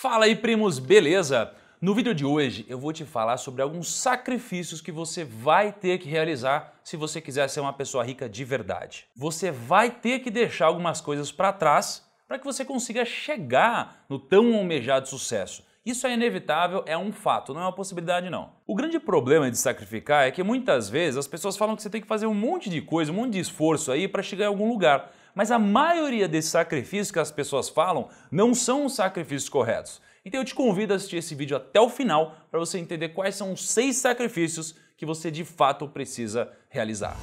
Fala aí, primos, beleza? No vídeo de hoje eu vou te falar sobre alguns sacrifícios que você vai ter que realizar se você quiser ser uma pessoa rica de verdade. Você vai ter que deixar algumas coisas para trás para que você consiga chegar no tão almejado sucesso. Isso é inevitável, é um fato, não é uma possibilidade não. O grande problema de sacrificar é que muitas vezes as pessoas falam que você tem que fazer um monte de coisa, um monte de esforço aí para chegar em algum lugar. Mas a maioria desses sacrifícios que as pessoas falam não são os sacrifícios corretos. Então eu te convido a assistir esse vídeo até o final para você entender quais são os seis sacrifícios que você de fato precisa realizar.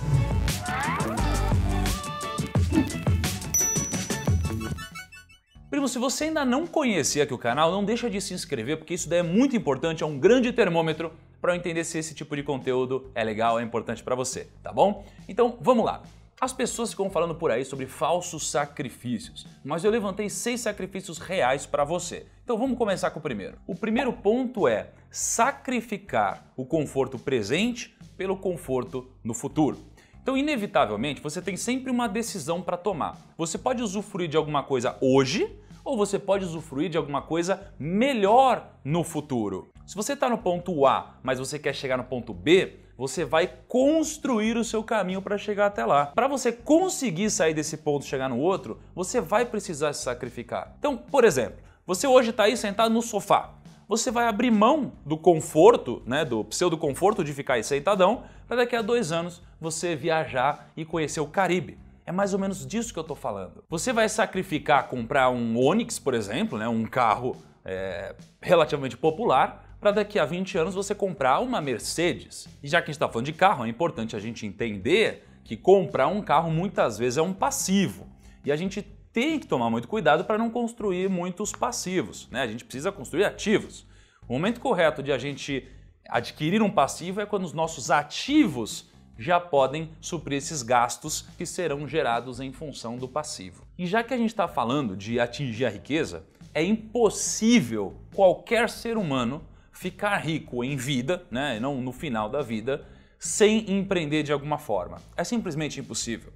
Primo, se você ainda não conhecia aqui o canal, não deixa de se inscrever, porque isso daí é muito importante, é um grande termômetro para entender se esse tipo de conteúdo é legal, é importante para você, tá bom? Então, vamos lá. As pessoas ficam falando por aí sobre falsos sacrifícios, mas eu levantei seis sacrifícios reais para você. Então vamos começar com o primeiro. O primeiro ponto é sacrificar o conforto presente pelo conforto no futuro. Então, inevitavelmente, você tem sempre uma decisão para tomar. Você pode usufruir de alguma coisa hoje ou você pode usufruir de alguma coisa melhor no futuro. Se você está no ponto A, mas você quer chegar no ponto B, você vai construir o seu caminho para chegar até lá. Para você conseguir sair desse ponto e chegar no outro, você vai precisar se sacrificar. Então, por exemplo, você hoje está aí sentado no sofá. Você vai abrir mão do conforto, né, do pseudo conforto de ficar aí sentadão, para daqui a dois anos você viajar e conhecer o Caribe. É mais ou menos disso que eu estou falando. Você vai sacrificar comprar um Onix, por exemplo, né, um carro é, relativamente popular, para daqui a 20 anos você comprar uma Mercedes. E já que a gente está falando de carro, é importante a gente entender que comprar um carro muitas vezes é um passivo. E a gente tem que tomar muito cuidado para não construir muitos passivos. Né? A gente precisa construir ativos. O momento correto de a gente adquirir um passivo é quando os nossos ativos já podem suprir esses gastos que serão gerados em função do passivo. E já que a gente está falando de atingir a riqueza, é impossível qualquer ser humano ficar rico em vida, né, não no final da vida, sem empreender de alguma forma. É simplesmente impossível.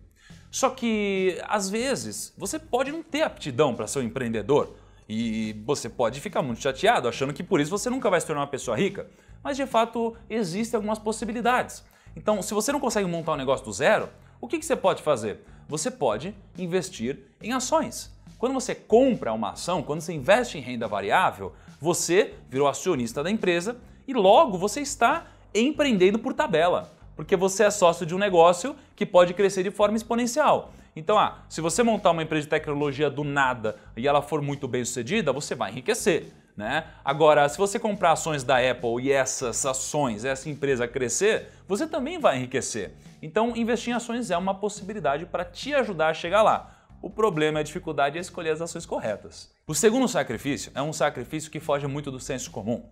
Só que, às vezes, você pode não ter aptidão para ser um empreendedor e você pode ficar muito chateado achando que por isso você nunca vai se tornar uma pessoa rica. Mas, de fato, existem algumas possibilidades. Então, se você não consegue montar um negócio do zero, o que, que você pode fazer? Você pode investir em ações. Quando você compra uma ação, quando você investe em renda variável, você virou acionista da empresa e logo você está empreendendo por tabela, porque você é sócio de um negócio que pode crescer de forma exponencial. Então, ah, se você montar uma empresa de tecnologia do nada e ela for muito bem sucedida, você vai enriquecer. Né? Agora, se você comprar ações da Apple e essas ações, essa empresa crescer, você também vai enriquecer. Então, investir em ações é uma possibilidade para te ajudar a chegar lá. O problema e a dificuldade é escolher as ações corretas. O segundo sacrifício é um sacrifício que foge muito do senso comum.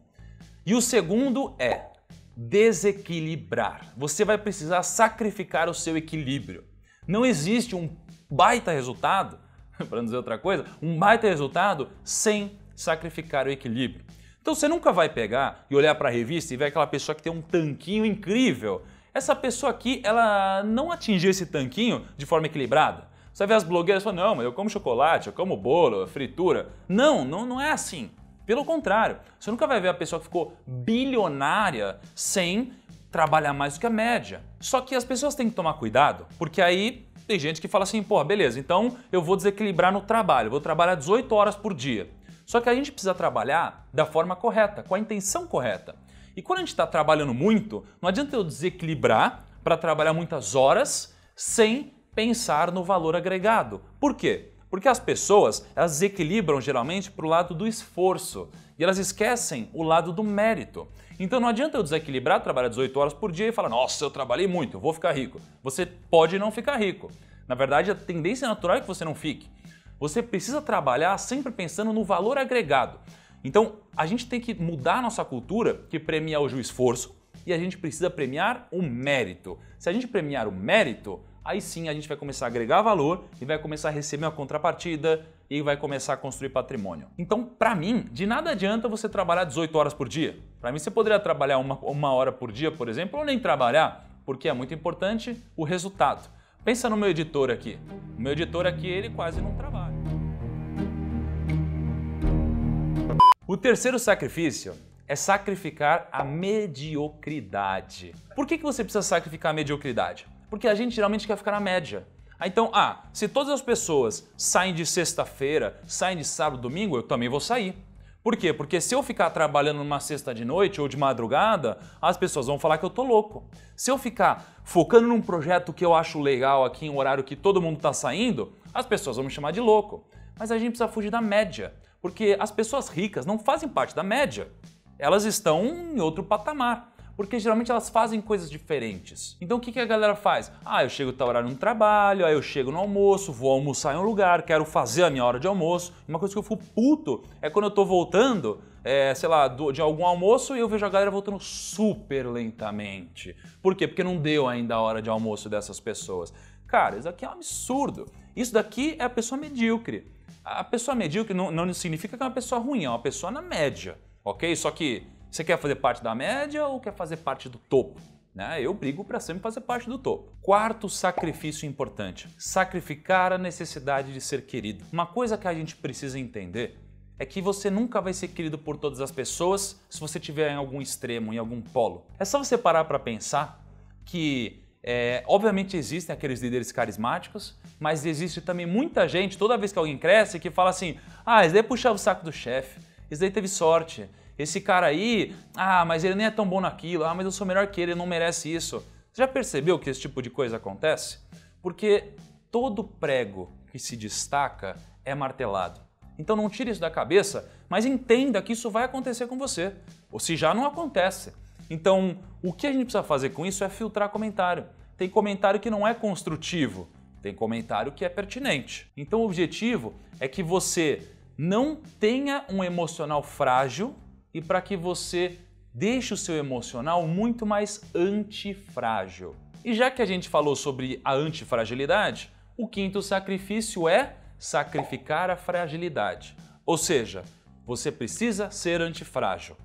E o segundo é desequilibrar. Você vai precisar sacrificar o seu equilíbrio. Não existe um baita resultado, para dizer outra coisa, um baita resultado sem sacrificar o equilíbrio. Então você nunca vai pegar e olhar para a revista e ver aquela pessoa que tem um tanquinho incrível. Essa pessoa aqui, ela não atingiu esse tanquinho de forma equilibrada. Você vê as blogueiras falando, não, mas eu como chocolate, eu como bolo, fritura. Não, não, não é assim. Pelo contrário, você nunca vai ver a pessoa que ficou bilionária sem trabalhar mais do que a média. Só que as pessoas têm que tomar cuidado, porque aí tem gente que fala assim, pô, beleza, então eu vou desequilibrar no trabalho, vou trabalhar 18 horas por dia. Só que a gente precisa trabalhar da forma correta, com a intenção correta. E quando a gente está trabalhando muito, não adianta eu desequilibrar para trabalhar muitas horas sem pensar no valor agregado. Por quê? Porque as pessoas elas desequilibram geralmente para o lado do esforço e elas esquecem o lado do mérito. Então não adianta eu desequilibrar, trabalhar 18 horas por dia e falar, nossa, eu trabalhei muito, vou ficar rico. Você pode não ficar rico. Na verdade, a tendência natural é que você não fique. Você precisa trabalhar sempre pensando no valor agregado. Então, a gente tem que mudar a nossa cultura que premia hoje o esforço e a gente precisa premiar o mérito. Se a gente premiar o mérito, aí sim a gente vai começar a agregar valor e vai começar a receber uma contrapartida e vai começar a construir patrimônio. Então, para mim, de nada adianta você trabalhar 18 horas por dia. Para mim, você poderia trabalhar uma, uma hora por dia, por exemplo, ou nem trabalhar, porque é muito importante o resultado. Pensa no meu editor aqui. O meu editor aqui, ele quase não trabalha. O terceiro sacrifício é sacrificar a mediocridade. Por que, que você precisa sacrificar a mediocridade? Porque a gente geralmente quer ficar na média. Então, ah, se todas as pessoas saem de sexta-feira, saem de sábado, domingo, eu também vou sair. Por quê? Porque se eu ficar trabalhando numa sexta de noite ou de madrugada, as pessoas vão falar que eu tô louco. Se eu ficar focando num projeto que eu acho legal aqui em um horário que todo mundo tá saindo, as pessoas vão me chamar de louco. Mas a gente precisa fugir da média, porque as pessoas ricas não fazem parte da média. Elas estão em outro patamar porque geralmente elas fazem coisas diferentes. Então o que, que a galera faz? Ah, eu chego tal horário no trabalho, aí eu chego no almoço, vou almoçar em um lugar, quero fazer a minha hora de almoço. Uma coisa que eu fico puto é quando eu tô voltando, é, sei lá, do, de algum almoço e eu vejo a galera voltando super lentamente. Por quê? Porque não deu ainda a hora de almoço dessas pessoas. Cara, isso aqui é um absurdo. Isso daqui é a pessoa medíocre. A pessoa medíocre não, não significa que é uma pessoa ruim, é uma pessoa na média, ok? Só que você quer fazer parte da média ou quer fazer parte do topo? Né? Eu brigo para sempre fazer parte do topo. Quarto sacrifício importante: sacrificar a necessidade de ser querido. Uma coisa que a gente precisa entender é que você nunca vai ser querido por todas as pessoas se você estiver em algum extremo, em algum polo. É só você parar para pensar que, é, obviamente, existem aqueles líderes carismáticos, mas existe também muita gente, toda vez que alguém cresce, que fala assim: ah, esse daí puxava o saco do chefe, esse daí teve sorte, esse cara aí, ah, mas ele nem é tão bom naquilo, ah, mas eu sou melhor que ele, ele não merece isso. Você já percebeu que esse tipo de coisa acontece? Porque todo prego que se destaca é martelado. Então não tire isso da cabeça, mas entenda que isso vai acontecer com você, ou se já não acontece. Então, o que a gente precisa fazer com isso é filtrar comentário. Tem comentário que não é construtivo, tem comentário que é pertinente. Então, o objetivo é que você não tenha um emocional frágil e para que você deixe o seu emocional muito mais antifrágil. E já que a gente falou sobre a antifragilidade, o quinto sacrifício é sacrificar a fragilidade. Ou seja, você precisa ser antifrágil.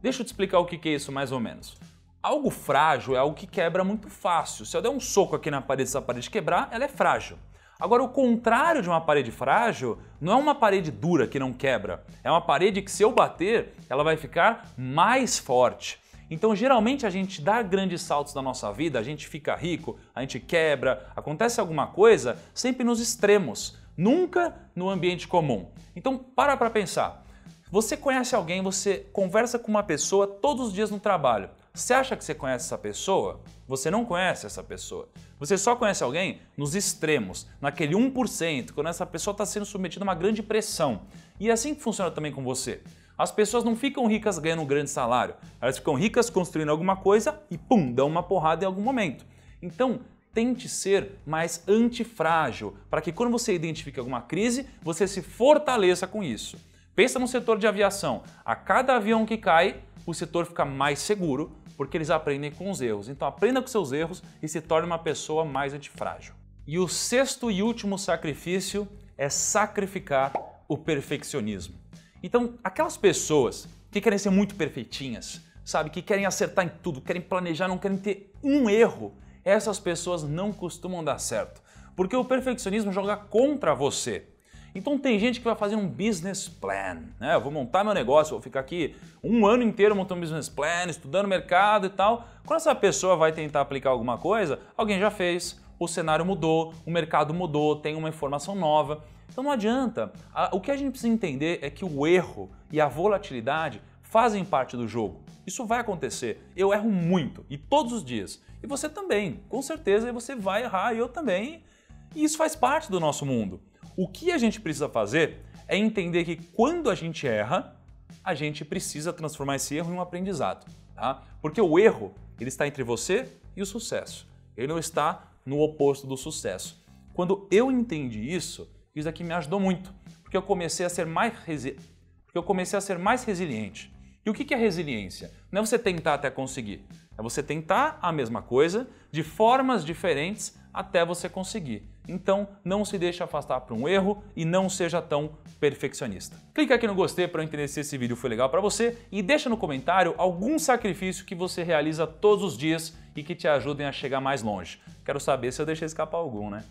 Deixa eu te explicar o que é isso mais ou menos. Algo frágil é algo que quebra muito fácil. Se eu der um soco aqui na parede essa parede quebrar, ela é frágil. Agora, o contrário de uma parede frágil não é uma parede dura que não quebra, é uma parede que, se eu bater, ela vai ficar mais forte. Então, geralmente, a gente dá grandes saltos na nossa vida, a gente fica rico, a gente quebra, acontece alguma coisa sempre nos extremos, nunca no ambiente comum. Então, para para pensar. Você conhece alguém, você conversa com uma pessoa todos os dias no trabalho. Você acha que você conhece essa pessoa? Você não conhece essa pessoa. Você só conhece alguém nos extremos, naquele 1%, quando essa pessoa está sendo submetida a uma grande pressão. E é assim que funciona também com você. As pessoas não ficam ricas ganhando um grande salário, elas ficam ricas construindo alguma coisa e pum, dão uma porrada em algum momento. Então, tente ser mais antifrágil, para que quando você identifique alguma crise, você se fortaleça com isso. Pensa no setor de aviação. A cada avião que cai, o setor fica mais seguro, porque eles aprendem com os erros. Então aprenda com seus erros e se torne uma pessoa mais antifrágil. E o sexto e último sacrifício é sacrificar o perfeccionismo. Então, aquelas pessoas que querem ser muito perfeitinhas, sabe, que querem acertar em tudo, querem planejar, não querem ter um erro, essas pessoas não costumam dar certo, porque o perfeccionismo joga contra você. Então tem gente que vai fazer um business plan, né? Eu vou montar meu negócio, vou ficar aqui um ano inteiro montando um business plan, estudando mercado e tal. Quando essa pessoa vai tentar aplicar alguma coisa, alguém já fez, o cenário mudou, o mercado mudou, tem uma informação nova. Então não adianta. O que a gente precisa entender é que o erro e a volatilidade fazem parte do jogo. Isso vai acontecer. Eu erro muito e todos os dias. E você também, com certeza você vai errar e eu também. E isso faz parte do nosso mundo. O que a gente precisa fazer é entender que quando a gente erra, a gente precisa transformar esse erro em um aprendizado. Tá? Porque o erro ele está entre você e o sucesso. Ele não está no oposto do sucesso. Quando eu entendi isso, isso aqui me ajudou muito, porque eu comecei a ser mais, resi... porque eu comecei a ser mais resiliente. E o que é resiliência? Não é você tentar até conseguir, é você tentar a mesma coisa de formas diferentes até você conseguir. Então, não se deixe afastar para um erro e não seja tão perfeccionista. Clique aqui no gostei para entender se esse vídeo foi legal para você e deixa no comentário algum sacrifício que você realiza todos os dias e que te ajudem a chegar mais longe. Quero saber se eu deixei escapar algum, né?